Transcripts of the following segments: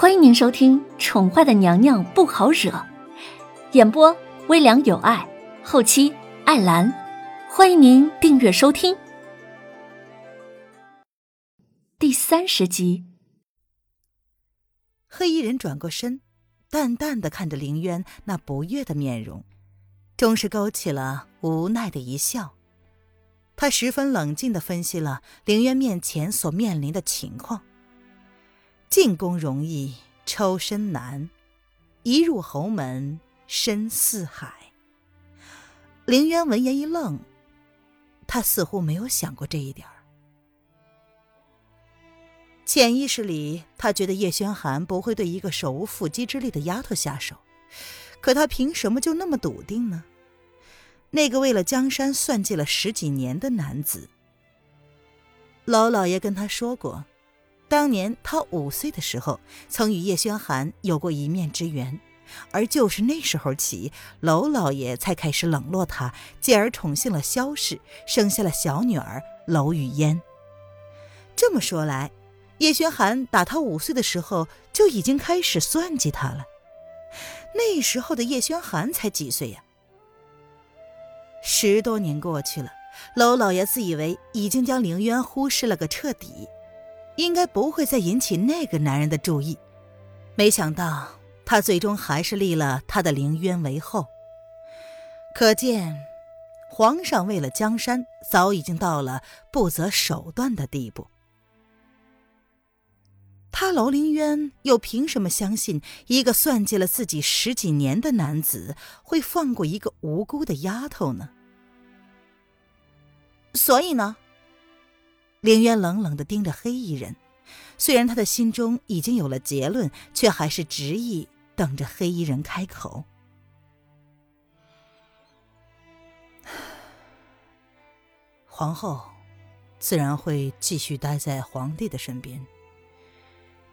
欢迎您收听《宠坏的娘娘不好惹》，演播微凉有爱，后期艾兰。欢迎您订阅收听。第三十集，黑衣人转过身，淡淡的看着凌渊那不悦的面容，终是勾起了无奈的一笑。他十分冷静的分析了凌渊面前所面临的情况。进宫容易，抽身难；一入侯门，深似海。凌渊闻言一愣，他似乎没有想过这一点潜意识里，他觉得叶轩寒不会对一个手无缚鸡之力的丫头下手，可他凭什么就那么笃定呢？那个为了江山算计了十几年的男子，老老爷跟他说过。当年他五岁的时候，曾与叶轩寒有过一面之缘，而就是那时候起，娄老爷才开始冷落他，继而宠幸了萧氏，生下了小女儿娄雨嫣。这么说来，叶轩寒打他五岁的时候就已经开始算计他了。那时候的叶轩寒才几岁呀？十多年过去了，娄老爷自以为已经将凌渊忽视了个彻底。应该不会再引起那个男人的注意，没想到他最终还是立了他的凌渊为后。可见，皇上为了江山，早已经到了不择手段的地步。他楼凌渊又凭什么相信一个算计了自己十几年的男子会放过一个无辜的丫头呢？所以呢？凌渊冷冷的盯着黑衣人，虽然他的心中已经有了结论，却还是执意等着黑衣人开口。皇后自然会继续待在皇帝的身边，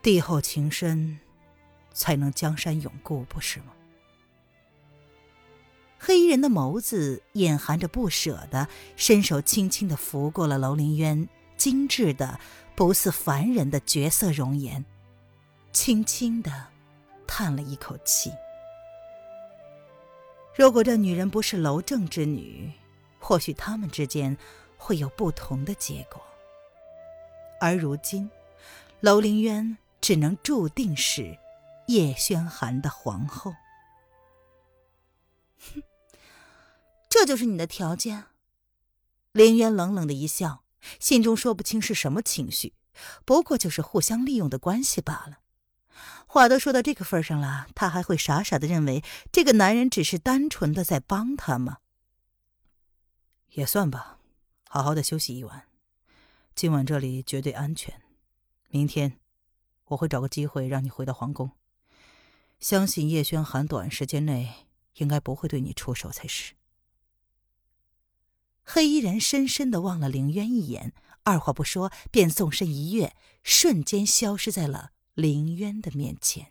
帝后情深，才能江山永固，不是吗？黑衣人的眸子隐含着不舍的，伸手轻轻的拂过了楼凌渊。精致的不似凡人的绝色容颜，轻轻的叹了一口气。如果这女人不是楼正之女，或许他们之间会有不同的结果。而如今，楼凌渊只能注定是叶轩寒的皇后。哼，这就是你的条件？凌渊冷冷的一笑。心中说不清是什么情绪，不过就是互相利用的关系罢了。话都说到这个份上了，他还会傻傻的认为这个男人只是单纯的在帮他吗？也算吧，好好的休息一晚，今晚这里绝对安全。明天我会找个机会让你回到皇宫，相信叶轩寒短时间内应该不会对你出手才是。黑衣人深深的望了凌渊一眼，二话不说便纵身一跃，瞬间消失在了凌渊的面前。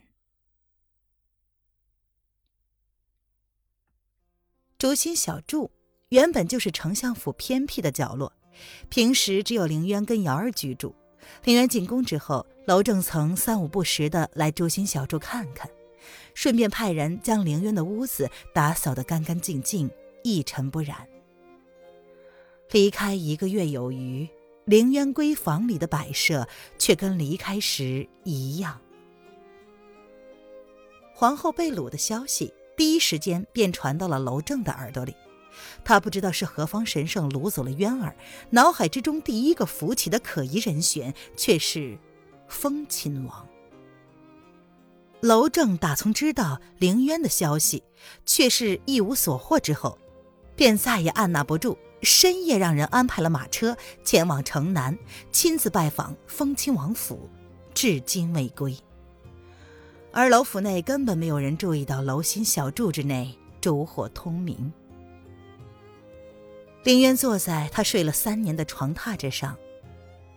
竹心小筑原本就是丞相府偏僻的角落，平时只有凌渊跟瑶儿居住。凌渊进宫之后，娄正曾三五不时的来竹心小筑看看，顺便派人将凌渊的屋子打扫得干干净净，一尘不染。离开一个月有余，凌渊闺房里的摆设却跟离开时一样。皇后被掳的消息第一时间便传到了娄正的耳朵里，他不知道是何方神圣掳走了渊儿，脑海之中第一个浮起的可疑人选却是风亲王。娄正打从知道凌渊的消息，却是一无所获之后，便再也按捺不住。深夜让人安排了马车前往城南，亲自拜访封亲王府，至今未归。而楼府内根本没有人注意到楼心小筑之内烛火通明。凌渊坐在他睡了三年的床榻之上，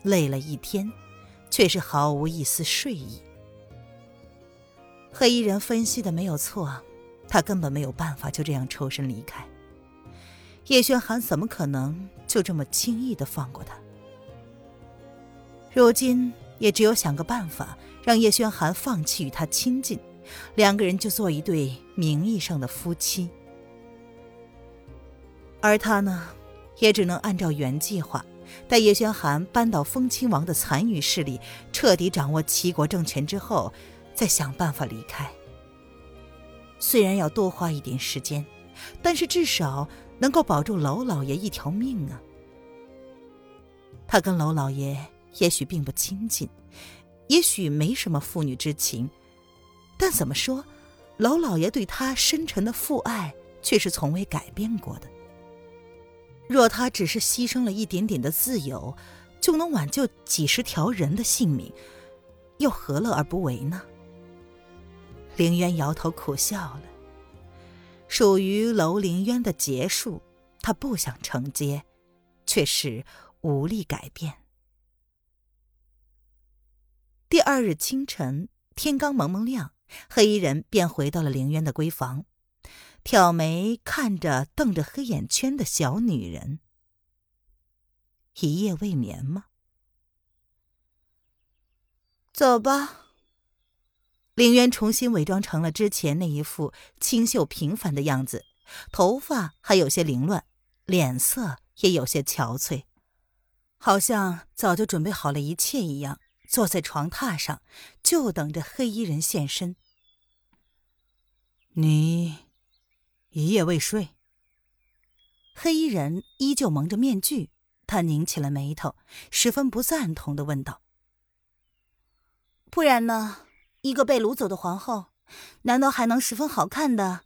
累了一天，却是毫无一丝睡意。黑衣人分析的没有错，他根本没有办法就这样抽身离开。叶轩寒怎么可能就这么轻易的放过他？如今也只有想个办法，让叶轩寒放弃与他亲近，两个人就做一对名义上的夫妻。而他呢，也只能按照原计划，待叶轩寒扳倒风亲王的残余势力，彻底掌握齐国政权之后，再想办法离开。虽然要多花一点时间，但是至少能够保住娄老爷一条命啊！他跟娄老爷也许并不亲近，也许没什么父女之情，但怎么说，娄老爷对他深沉的父爱却是从未改变过的。若他只是牺牲了一点点的自由，就能挽救几十条人的性命，又何乐而不为呢？凌渊摇头苦笑了。属于楼凌渊的结束，他不想承接，却是无力改变。第二日清晨，天刚蒙蒙亮，黑衣人便回到了凌渊的闺房。挑眉看着瞪着黑眼圈的小女人，一夜未眠吗？走吧。凌渊重新伪装成了之前那一副清秀平凡的样子，头发还有些凌乱，脸色也有些憔悴，好像早就准备好了一切一样，坐在床榻上，就等着黑衣人现身。你。一夜未睡，黑衣人依旧蒙着面具，他拧起了眉头，十分不赞同的问道：“不然呢？一个被掳走的皇后，难道还能十分好看的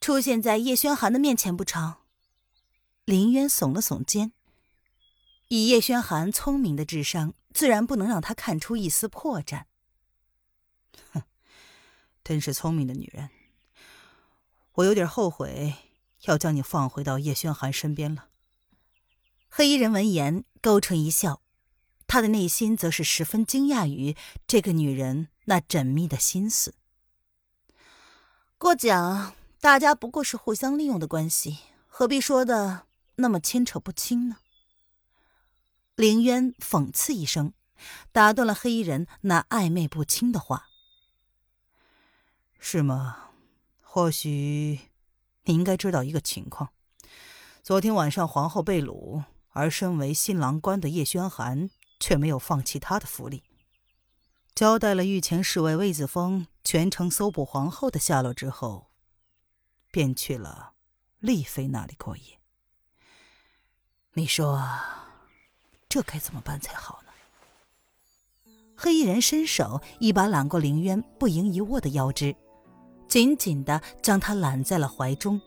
出现在叶轩寒的面前不成？”林渊耸了耸肩，以叶轩寒聪明的智商，自然不能让他看出一丝破绽。哼，真是聪明的女人。我有点后悔，要将你放回到叶轩寒身边了。黑衣人闻言勾唇一笑，他的内心则是十分惊讶于这个女人那缜密的心思。过奖，大家不过是互相利用的关系，何必说的那么牵扯不清呢？凌渊讽刺一声，打断了黑衣人那暧昧不清的话。是吗？或许你应该知道一个情况：昨天晚上皇后被掳，而身为新郎官的叶轩寒却没有放弃他的福利，交代了御前侍卫魏子峰全程搜捕皇后的下落之后，便去了丽妃那里过夜。你说这该怎么办才好呢？黑衣人伸手一把揽过凌渊不盈一握的腰肢。紧紧的将他揽在了怀中，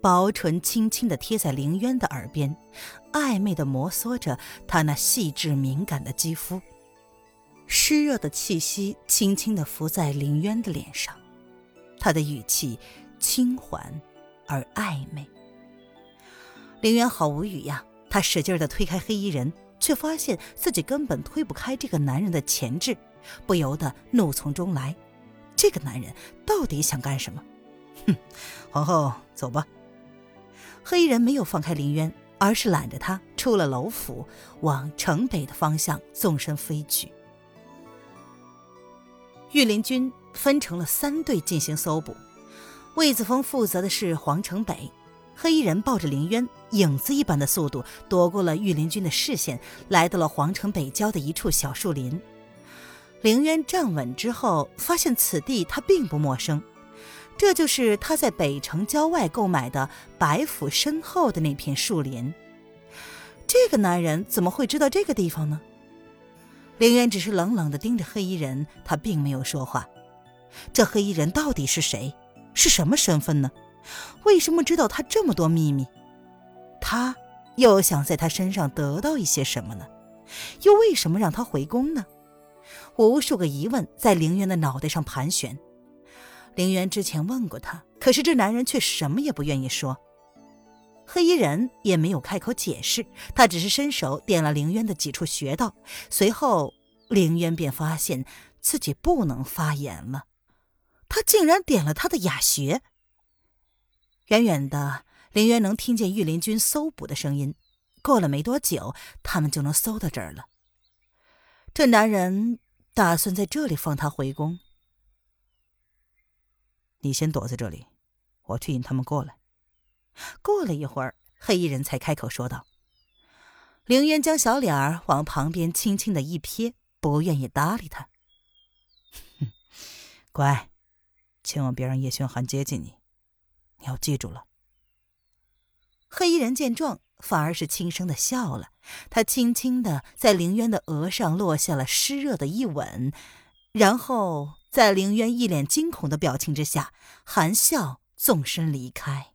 薄唇轻轻的贴在凌渊的耳边，暧昧的摩挲着他那细致敏感的肌肤，湿热的气息轻轻的拂在林渊的脸上，他的语气轻缓而暧昧。林渊好无语呀，他使劲的推开黑衣人，却发现自己根本推不开这个男人的钳制，不由得怒从中来。这个男人到底想干什么？哼，皇后，走吧。黑衣人没有放开林渊，而是揽着他出了楼府，往城北的方向纵身飞去。御林军分成了三队进行搜捕，魏子峰负责的是皇城北。黑衣人抱着林渊，影子一般的速度躲过了御林军的视线，来到了皇城北郊的一处小树林。凌渊站稳之后，发现此地他并不陌生，这就是他在北城郊外购买的白府身后的那片树林。这个男人怎么会知道这个地方呢？凌渊只是冷冷地盯着黑衣人，他并没有说话。这黑衣人到底是谁？是什么身份呢？为什么知道他这么多秘密？他又想在他身上得到一些什么呢？又为什么让他回宫呢？无数个疑问在凌渊的脑袋上盘旋。凌渊之前问过他，可是这男人却什么也不愿意说。黑衣人也没有开口解释，他只是伸手点了凌渊的几处穴道，随后凌渊便发现自己不能发言了。他竟然点了他的哑穴。远远的，凌渊能听见御林军搜捕的声音。过了没多久，他们就能搜到这儿了。这男人打算在这里放他回宫。你先躲在这里，我去引他们过来。过了一会儿，黑衣人才开口说道：“凌渊将小脸儿往旁边轻轻的一瞥，不愿意搭理他。乖，千万别让叶轩寒接近你，你要记住了。”黑衣人见状，反而是轻声的笑了。他轻轻的在凌渊的额上落下了湿热的一吻，然后在凌渊一脸惊恐的表情之下，含笑纵身离开。